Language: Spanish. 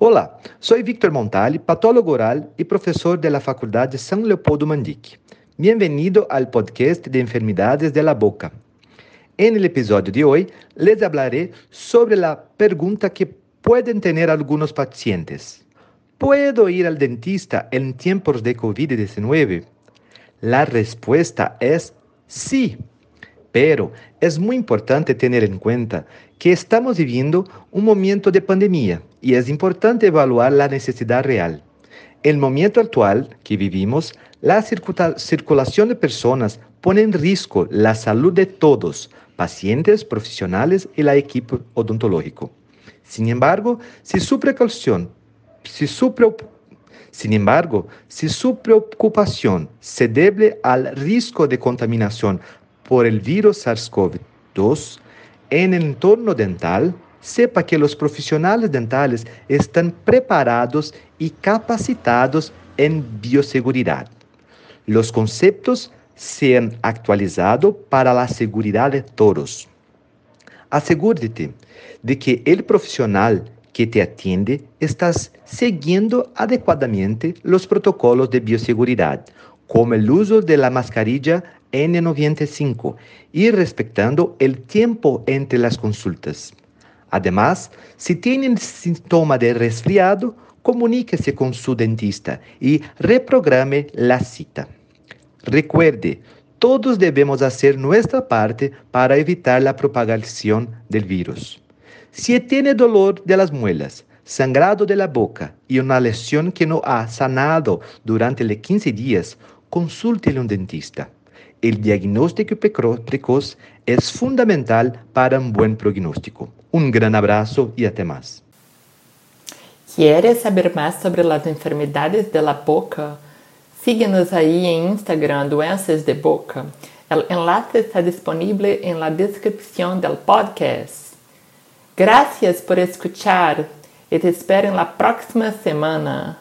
Olá, sou Victor Montali, patólogo oral e professor da Faculdade São Leopoldo Mandic. Bem-vindo ao podcast de enfermidades da boca. En el episódio de hoje, les hablaré sobre a pergunta que podem ter alguns pacientes. ¿Puedo ir al dentista en tiempos de COVID-19? La respuesta es sí. Pero es muy importante tener en cuenta que estamos viviendo un momento de pandemia y es importante evaluar la necesidad real. El momento actual que vivimos, la circulación de personas pone en riesgo la salud de todos, pacientes, profesionales y el equipo odontológico. Sin embargo, si su precaución, si su sin embargo, si su preocupación se debe al riesgo de contaminación por el virus SARS-CoV-2 en el entorno dental, sepa que los profesionales dentales están preparados y capacitados en bioseguridad. Los conceptos se han actualizado para la seguridad de todos. Asegúrate de que el profesional que te atiende está siguiendo adecuadamente los protocolos de bioseguridad, como el uso de la mascarilla N95 y respetando el tiempo entre las consultas. Además, si tienen síntoma de resfriado, comuníquese con su dentista y reprograme la cita. Recuerde, todos debemos hacer nuestra parte para evitar la propagación del virus. Si tiene dolor de las muelas, sangrado de la boca y una lesión que no ha sanado durante los 15 días, consulte a un dentista. El diagnóstico precoz es fundamental para un buen pronóstico. Un gran abrazo y hasta más. ¿Quieres saber más sobre las enfermedades de la boca? Síguenos ahí en Instagram Doenças de Boca. El enlace está disponible en la descripción del podcast. Gracias por escuchar y te espero en la próxima semana.